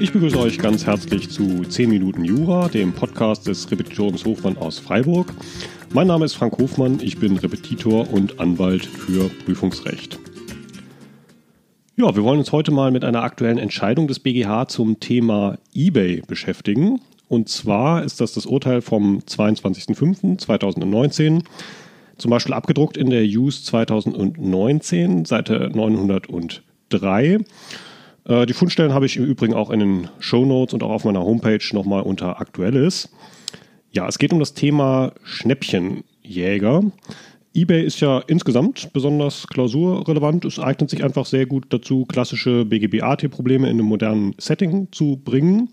Ich begrüße euch ganz herzlich zu 10 Minuten Jura, dem Podcast des Repetitoriums Hofmann aus Freiburg. Mein Name ist Frank Hofmann, ich bin Repetitor und Anwalt für Prüfungsrecht. Ja, wir wollen uns heute mal mit einer aktuellen Entscheidung des BGH zum Thema eBay beschäftigen. Und zwar ist das das Urteil vom 22.05.2019, zum Beispiel abgedruckt in der Use 2019, Seite 903. Äh, die Fundstellen habe ich im Übrigen auch in den Show Notes und auch auf meiner Homepage nochmal unter Aktuelles. Ja, es geht um das Thema Schnäppchenjäger. eBay ist ja insgesamt besonders klausurrelevant. Es eignet sich einfach sehr gut dazu, klassische BGB-AT-Probleme in einem modernen Setting zu bringen.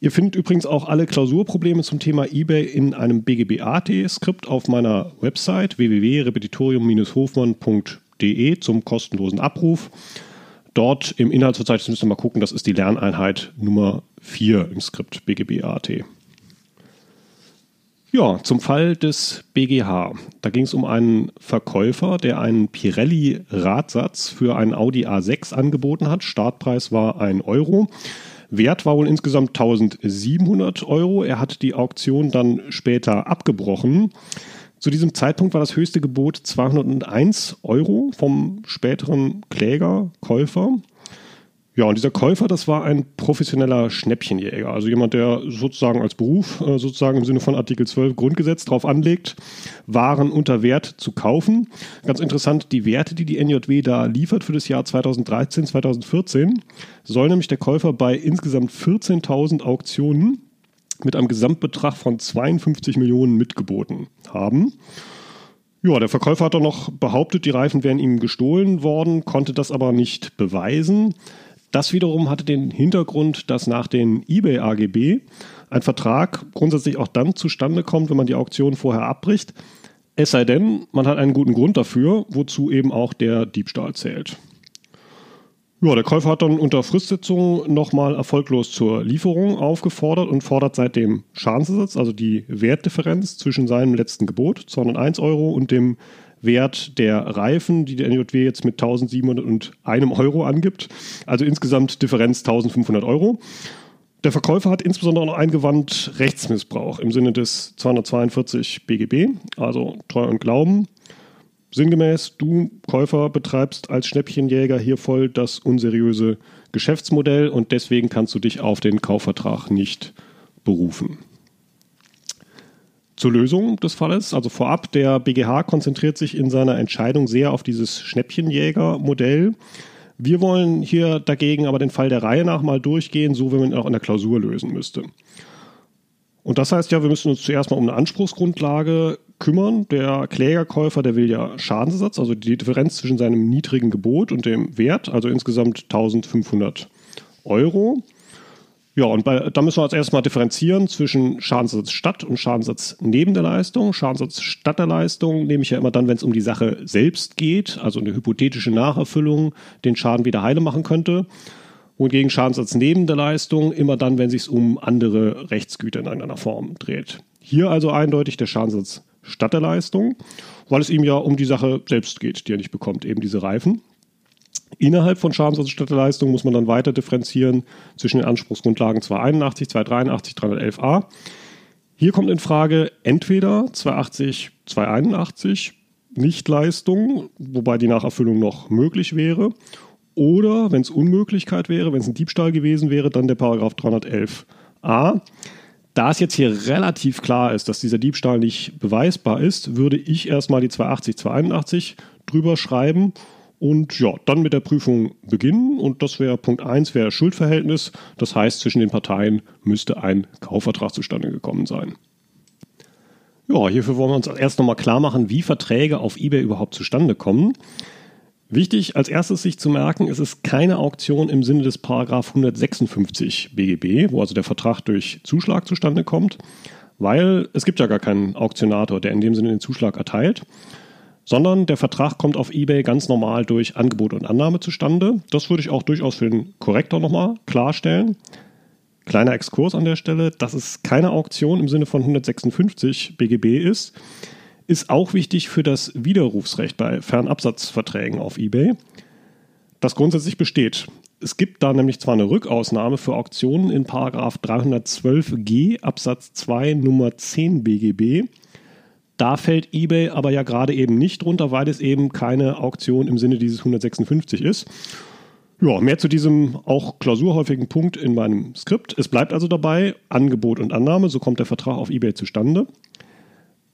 Ihr findet übrigens auch alle Klausurprobleme zum Thema eBay in einem BGB-AT-Skript auf meiner Website www.repetitorium-hofmann.de zum kostenlosen Abruf. Dort im Inhaltsverzeichnis müsst ihr mal gucken, das ist die Lerneinheit Nummer 4 im Skript BGB-AT. Ja, zum Fall des BGH. Da ging es um einen Verkäufer, der einen Pirelli-Radsatz für einen Audi A6 angeboten hat. Startpreis war 1 Euro. Wert war wohl insgesamt 1700 Euro. Er hat die Auktion dann später abgebrochen. Zu diesem Zeitpunkt war das höchste Gebot 201 Euro vom späteren Kläger, Käufer. Ja, und dieser Käufer, das war ein professioneller Schnäppchenjäger, also jemand, der sozusagen als Beruf, äh, sozusagen im Sinne von Artikel 12 Grundgesetz darauf anlegt, Waren unter Wert zu kaufen. Ganz interessant, die Werte, die die NJW da liefert für das Jahr 2013, 2014, soll nämlich der Käufer bei insgesamt 14.000 Auktionen mit einem Gesamtbetrag von 52 Millionen mitgeboten haben. Ja, der Verkäufer hat doch noch behauptet, die Reifen wären ihm gestohlen worden, konnte das aber nicht beweisen. Das wiederum hatte den Hintergrund, dass nach den eBay AGB ein Vertrag grundsätzlich auch dann zustande kommt, wenn man die Auktion vorher abbricht. Es sei denn, man hat einen guten Grund dafür, wozu eben auch der Diebstahl zählt. Ja, der Käufer hat dann unter Fristsitzung nochmal erfolglos zur Lieferung aufgefordert und fordert seitdem Schadensersatz, also die Wertdifferenz zwischen seinem letzten Gebot, 201 Euro, und dem Wert der Reifen, die der NJW jetzt mit 1701 Euro angibt. Also insgesamt Differenz 1500 Euro. Der Verkäufer hat insbesondere noch eingewandt Rechtsmissbrauch im Sinne des 242 BGB, also Treu und Glauben. Sinngemäß, du Käufer betreibst als Schnäppchenjäger hier voll das unseriöse Geschäftsmodell und deswegen kannst du dich auf den Kaufvertrag nicht berufen. Zur Lösung des Falles, also vorab, der BGH konzentriert sich in seiner Entscheidung sehr auf dieses Schnäppchenjäger-Modell. Wir wollen hier dagegen aber den Fall der Reihe nach mal durchgehen, so wie man ihn auch in der Klausur lösen müsste. Und das heißt ja, wir müssen uns zuerst mal um eine Anspruchsgrundlage kümmern. Der Klägerkäufer, der will ja Schadensersatz, also die Differenz zwischen seinem niedrigen Gebot und dem Wert, also insgesamt 1500 Euro. Ja, und bei, da müssen wir als erstes mal differenzieren zwischen Schadensersatz statt und Schadensersatz neben der Leistung. Schadensersatz statt der Leistung nehme ich ja immer dann, wenn es um die Sache selbst geht, also eine hypothetische Nacherfüllung den Schaden wieder heile machen könnte. Wohingegen Schadensersatz neben der Leistung immer dann, wenn es sich um andere Rechtsgüter in irgendeiner Form dreht. Hier also eindeutig der Schadensersatz statt der Leistung, weil es ihm ja um die Sache selbst geht, die er nicht bekommt, eben diese Reifen. Innerhalb von Schadensersatzleistung muss man dann weiter differenzieren zwischen den Anspruchsgrundlagen 281, 283, 311a. Hier kommt in Frage entweder 280, 281 Nichtleistung, wobei die Nacherfüllung noch möglich wäre, oder wenn es Unmöglichkeit wäre, wenn es ein Diebstahl gewesen wäre, dann der Paragraph 311a. Da es jetzt hier relativ klar ist, dass dieser Diebstahl nicht beweisbar ist, würde ich erstmal die 280, 281 drüber schreiben und ja, dann mit der Prüfung beginnen. Und das wäre Punkt 1, wäre Schuldverhältnis. Das heißt, zwischen den Parteien müsste ein Kaufvertrag zustande gekommen sein. Ja, hierfür wollen wir uns erst nochmal klar machen, wie Verträge auf eBay überhaupt zustande kommen. Wichtig als erstes sich zu merken, es ist keine Auktion im Sinne des Paragraph 156 BGB, wo also der Vertrag durch Zuschlag zustande kommt, weil es gibt ja gar keinen Auktionator, der in dem Sinne den Zuschlag erteilt sondern der Vertrag kommt auf eBay ganz normal durch Angebot und Annahme zustande. Das würde ich auch durchaus für den Korrektor nochmal klarstellen. Kleiner Exkurs an der Stelle, dass es keine Auktion im Sinne von 156 BGB ist, ist auch wichtig für das Widerrufsrecht bei Fernabsatzverträgen auf eBay, das grundsätzlich besteht. Es gibt da nämlich zwar eine Rückausnahme für Auktionen in 312g Absatz 2 Nummer 10 BGB. Da fällt eBay aber ja gerade eben nicht drunter, weil es eben keine Auktion im Sinne dieses 156 ist. Ja, mehr zu diesem auch klausurhäufigen Punkt in meinem Skript. Es bleibt also dabei, Angebot und Annahme, so kommt der Vertrag auf eBay zustande.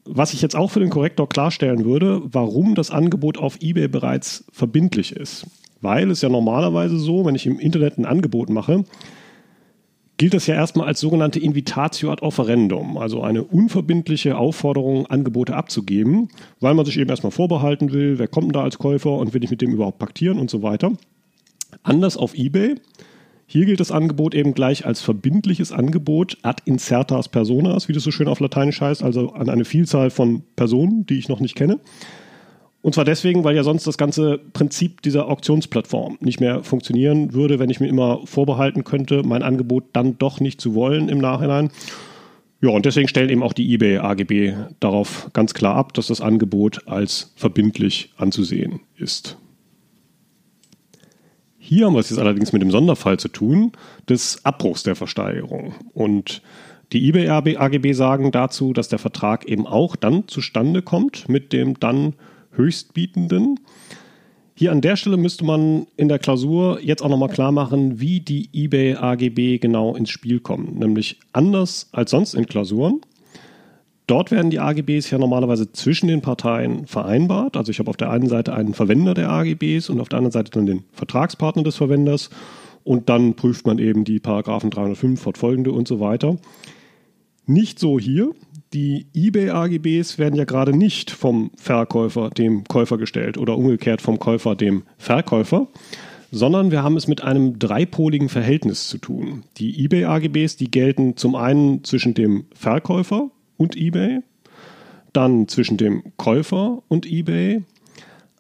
Was ich jetzt auch für den Korrektor klarstellen würde, warum das Angebot auf eBay bereits verbindlich ist. Weil es ja normalerweise so, wenn ich im Internet ein Angebot mache, gilt das ja erstmal als sogenannte Invitatio ad offerendum, also eine unverbindliche Aufforderung, Angebote abzugeben, weil man sich eben erstmal vorbehalten will, wer kommt denn da als Käufer und will ich mit dem überhaupt paktieren und so weiter. Anders auf eBay. Hier gilt das Angebot eben gleich als verbindliches Angebot ad incertas personas, wie das so schön auf Lateinisch heißt, also an eine Vielzahl von Personen, die ich noch nicht kenne. Und zwar deswegen, weil ja sonst das ganze Prinzip dieser Auktionsplattform nicht mehr funktionieren würde, wenn ich mir immer vorbehalten könnte, mein Angebot dann doch nicht zu wollen im Nachhinein. Ja, und deswegen stellen eben auch die eBay AGB darauf ganz klar ab, dass das Angebot als verbindlich anzusehen ist. Hier haben wir es jetzt allerdings mit dem Sonderfall zu tun, des Abbruchs der Versteigerung. Und die eBay AGB sagen dazu, dass der Vertrag eben auch dann zustande kommt mit dem dann Höchstbietenden. Hier an der Stelle müsste man in der Klausur jetzt auch nochmal klar machen, wie die eBay AGB genau ins Spiel kommen. Nämlich anders als sonst in Klausuren Dort werden die AGBs ja normalerweise zwischen den Parteien vereinbart. Also ich habe auf der einen Seite einen Verwender der AGBs und auf der anderen Seite dann den Vertragspartner des Verwenders. Und dann prüft man eben die Paragraphen 305 fortfolgende und so weiter. Nicht so hier. Die eBay-AGBs werden ja gerade nicht vom Verkäufer dem Käufer gestellt oder umgekehrt vom Käufer dem Verkäufer, sondern wir haben es mit einem dreipoligen Verhältnis zu tun. Die eBay-AGBs, die gelten zum einen zwischen dem Verkäufer, und eBay, dann zwischen dem Käufer und eBay,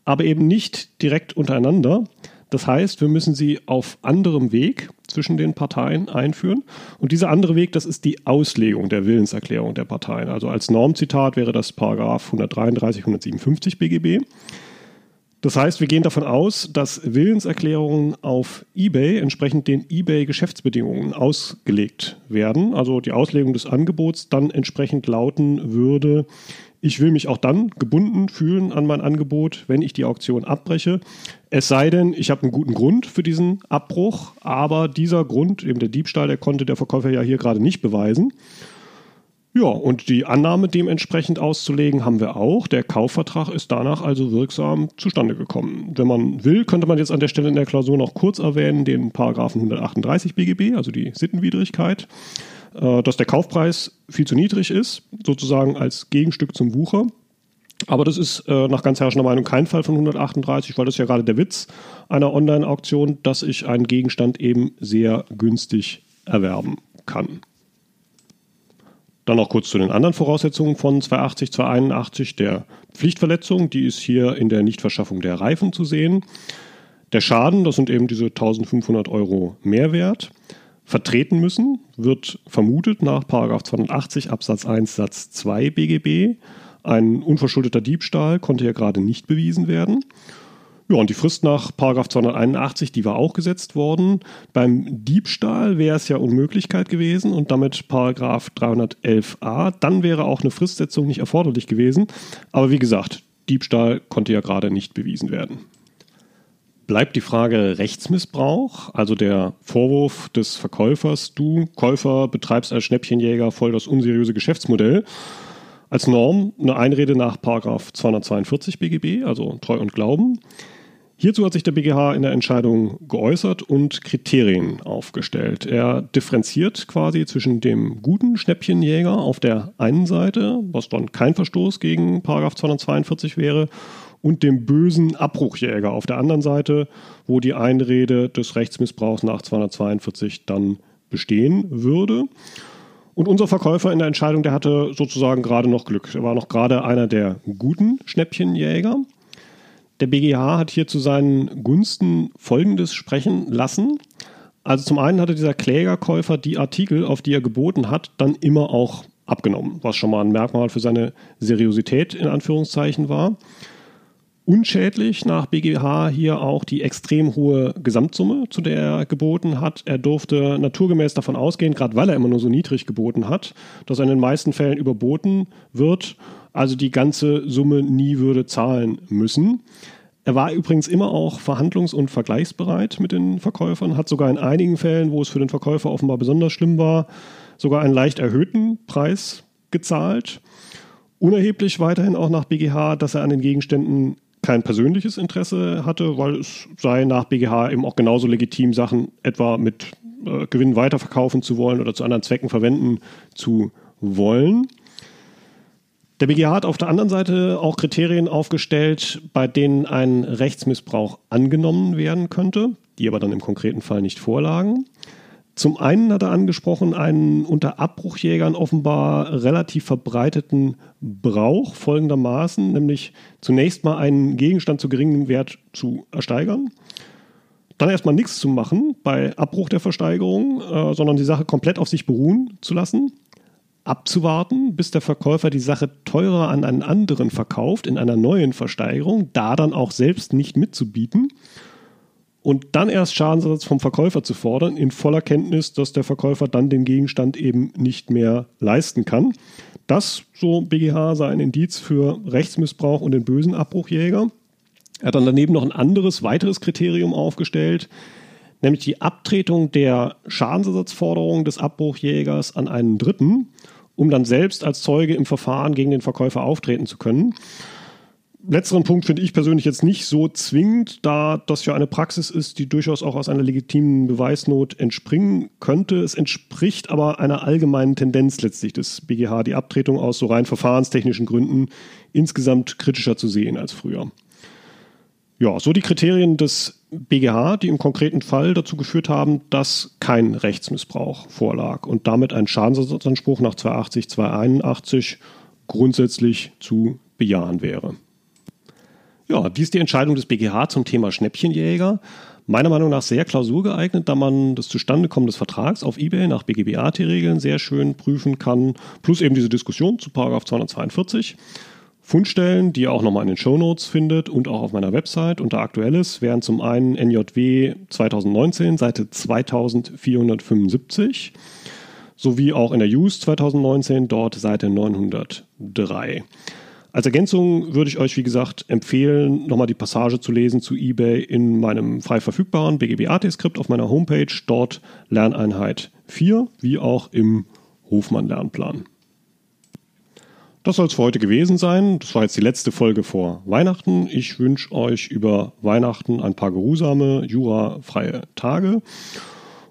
aber eben nicht direkt untereinander. Das heißt, wir müssen sie auf anderem Weg zwischen den Parteien einführen. Und dieser andere Weg, das ist die Auslegung der Willenserklärung der Parteien. Also als Normzitat wäre das Paragraph 133, 157 BGB. Das heißt, wir gehen davon aus, dass Willenserklärungen auf eBay entsprechend den eBay-Geschäftsbedingungen ausgelegt werden. Also die Auslegung des Angebots dann entsprechend lauten würde, ich will mich auch dann gebunden fühlen an mein Angebot, wenn ich die Auktion abbreche. Es sei denn, ich habe einen guten Grund für diesen Abbruch, aber dieser Grund, eben der Diebstahl, der konnte der Verkäufer ja hier gerade nicht beweisen. Ja, und die Annahme dementsprechend auszulegen haben wir auch. Der Kaufvertrag ist danach also wirksam zustande gekommen. Wenn man will, könnte man jetzt an der Stelle in der Klausur noch kurz erwähnen, den Paragraphen 138 BGB, also die Sittenwidrigkeit, äh, dass der Kaufpreis viel zu niedrig ist, sozusagen als Gegenstück zum Wucher. Aber das ist äh, nach ganz herrschender Meinung kein Fall von 138, weil das ist ja gerade der Witz einer Online-Auktion, dass ich einen Gegenstand eben sehr günstig erwerben kann. Dann noch kurz zu den anderen Voraussetzungen von 280, 281. Der Pflichtverletzung, die ist hier in der Nichtverschaffung der Reifen zu sehen. Der Schaden, das sind eben diese 1500 Euro Mehrwert. Vertreten müssen wird vermutet nach 280 Absatz 1 Satz 2 BGB. Ein unverschuldeter Diebstahl konnte ja gerade nicht bewiesen werden. Ja, und die Frist nach 281, die war auch gesetzt worden. Beim Diebstahl wäre es ja Unmöglichkeit gewesen und damit 311a. Dann wäre auch eine Fristsetzung nicht erforderlich gewesen. Aber wie gesagt, Diebstahl konnte ja gerade nicht bewiesen werden. Bleibt die Frage Rechtsmissbrauch, also der Vorwurf des Verkäufers, du Käufer betreibst als Schnäppchenjäger voll das unseriöse Geschäftsmodell. Als Norm eine Einrede nach 242 BGB, also Treu und Glauben. Hierzu hat sich der BGH in der Entscheidung geäußert und Kriterien aufgestellt. Er differenziert quasi zwischen dem guten Schnäppchenjäger auf der einen Seite, was dann kein Verstoß gegen 242 wäre, und dem bösen Abbruchjäger auf der anderen Seite, wo die Einrede des Rechtsmissbrauchs nach 242 dann bestehen würde. Und unser Verkäufer in der Entscheidung, der hatte sozusagen gerade noch Glück. Er war noch gerade einer der guten Schnäppchenjäger. Der BGH hat hier zu seinen Gunsten Folgendes sprechen lassen. Also zum einen hatte dieser Klägerkäufer die Artikel, auf die er geboten hat, dann immer auch abgenommen, was schon mal ein Merkmal für seine Seriosität in Anführungszeichen war. Unschädlich nach BGH hier auch die extrem hohe Gesamtsumme, zu der er geboten hat. Er durfte naturgemäß davon ausgehen, gerade weil er immer nur so niedrig geboten hat, dass er in den meisten Fällen überboten wird, also die ganze Summe nie würde zahlen müssen. Er war übrigens immer auch verhandlungs- und vergleichsbereit mit den Verkäufern, hat sogar in einigen Fällen, wo es für den Verkäufer offenbar besonders schlimm war, sogar einen leicht erhöhten Preis gezahlt. Unerheblich weiterhin auch nach BGH, dass er an den Gegenständen kein persönliches Interesse hatte, weil es sei nach BGH eben auch genauso legitim, Sachen etwa mit äh, Gewinn weiterverkaufen zu wollen oder zu anderen Zwecken verwenden zu wollen. Der BGH hat auf der anderen Seite auch Kriterien aufgestellt, bei denen ein Rechtsmissbrauch angenommen werden könnte, die aber dann im konkreten Fall nicht vorlagen. Zum einen hat er angesprochen einen unter Abbruchjägern offenbar relativ verbreiteten Brauch folgendermaßen, nämlich zunächst mal einen Gegenstand zu geringem Wert zu ersteigern, dann erstmal nichts zu machen bei Abbruch der Versteigerung, äh, sondern die Sache komplett auf sich beruhen zu lassen, abzuwarten, bis der Verkäufer die Sache teurer an einen anderen verkauft in einer neuen Versteigerung, da dann auch selbst nicht mitzubieten und dann erst Schadensersatz vom Verkäufer zu fordern, in voller Kenntnis, dass der Verkäufer dann den Gegenstand eben nicht mehr leisten kann. Das, so BGH, sei ein Indiz für Rechtsmissbrauch und den bösen Abbruchjäger. Er hat dann daneben noch ein anderes, weiteres Kriterium aufgestellt, nämlich die Abtretung der Schadensersatzforderung des Abbruchjägers an einen Dritten, um dann selbst als Zeuge im Verfahren gegen den Verkäufer auftreten zu können letzteren Punkt finde ich persönlich jetzt nicht so zwingend, da das ja eine Praxis ist, die durchaus auch aus einer legitimen Beweisnot entspringen könnte. Es entspricht aber einer allgemeinen Tendenz letztlich des BGH, die Abtretung aus so rein verfahrenstechnischen Gründen insgesamt kritischer zu sehen als früher. Ja, so die Kriterien des BGH, die im konkreten Fall dazu geführt haben, dass kein Rechtsmissbrauch vorlag und damit ein Schadensersatzanspruch nach 280, 281 grundsätzlich zu bejahen wäre. Ja, dies ist die Entscheidung des BGH zum Thema Schnäppchenjäger. Meiner Meinung nach sehr klausurgeeignet, da man das Zustandekommen des Vertrags auf eBay nach BGB-AT-Regeln sehr schön prüfen kann, plus eben diese Diskussion zu 242. Fundstellen, die ihr auch nochmal in den Show Notes findet und auch auf meiner Website unter Aktuelles, wären zum einen NJW 2019, Seite 2475, sowie auch in der Use 2019, dort Seite 903. Als Ergänzung würde ich euch, wie gesagt, empfehlen, nochmal die Passage zu lesen zu eBay in meinem frei verfügbaren BGB-AT-Skript auf meiner Homepage, dort Lerneinheit 4, wie auch im Hofmann-Lernplan. Das soll es für heute gewesen sein. Das war jetzt die letzte Folge vor Weihnachten. Ich wünsche euch über Weihnachten ein paar geruhsame, jurafreie Tage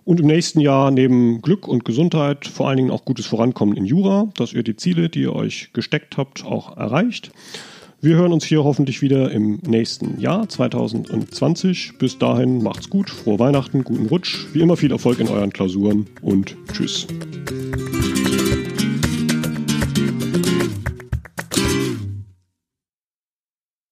und im nächsten Jahr neben Glück und Gesundheit vor allen Dingen auch gutes Vorankommen in Jura, dass ihr die Ziele, die ihr euch gesteckt habt, auch erreicht. Wir hören uns hier hoffentlich wieder im nächsten Jahr 2020. Bis dahin macht's gut, frohe Weihnachten, guten Rutsch, wie immer viel Erfolg in euren Klausuren und tschüss.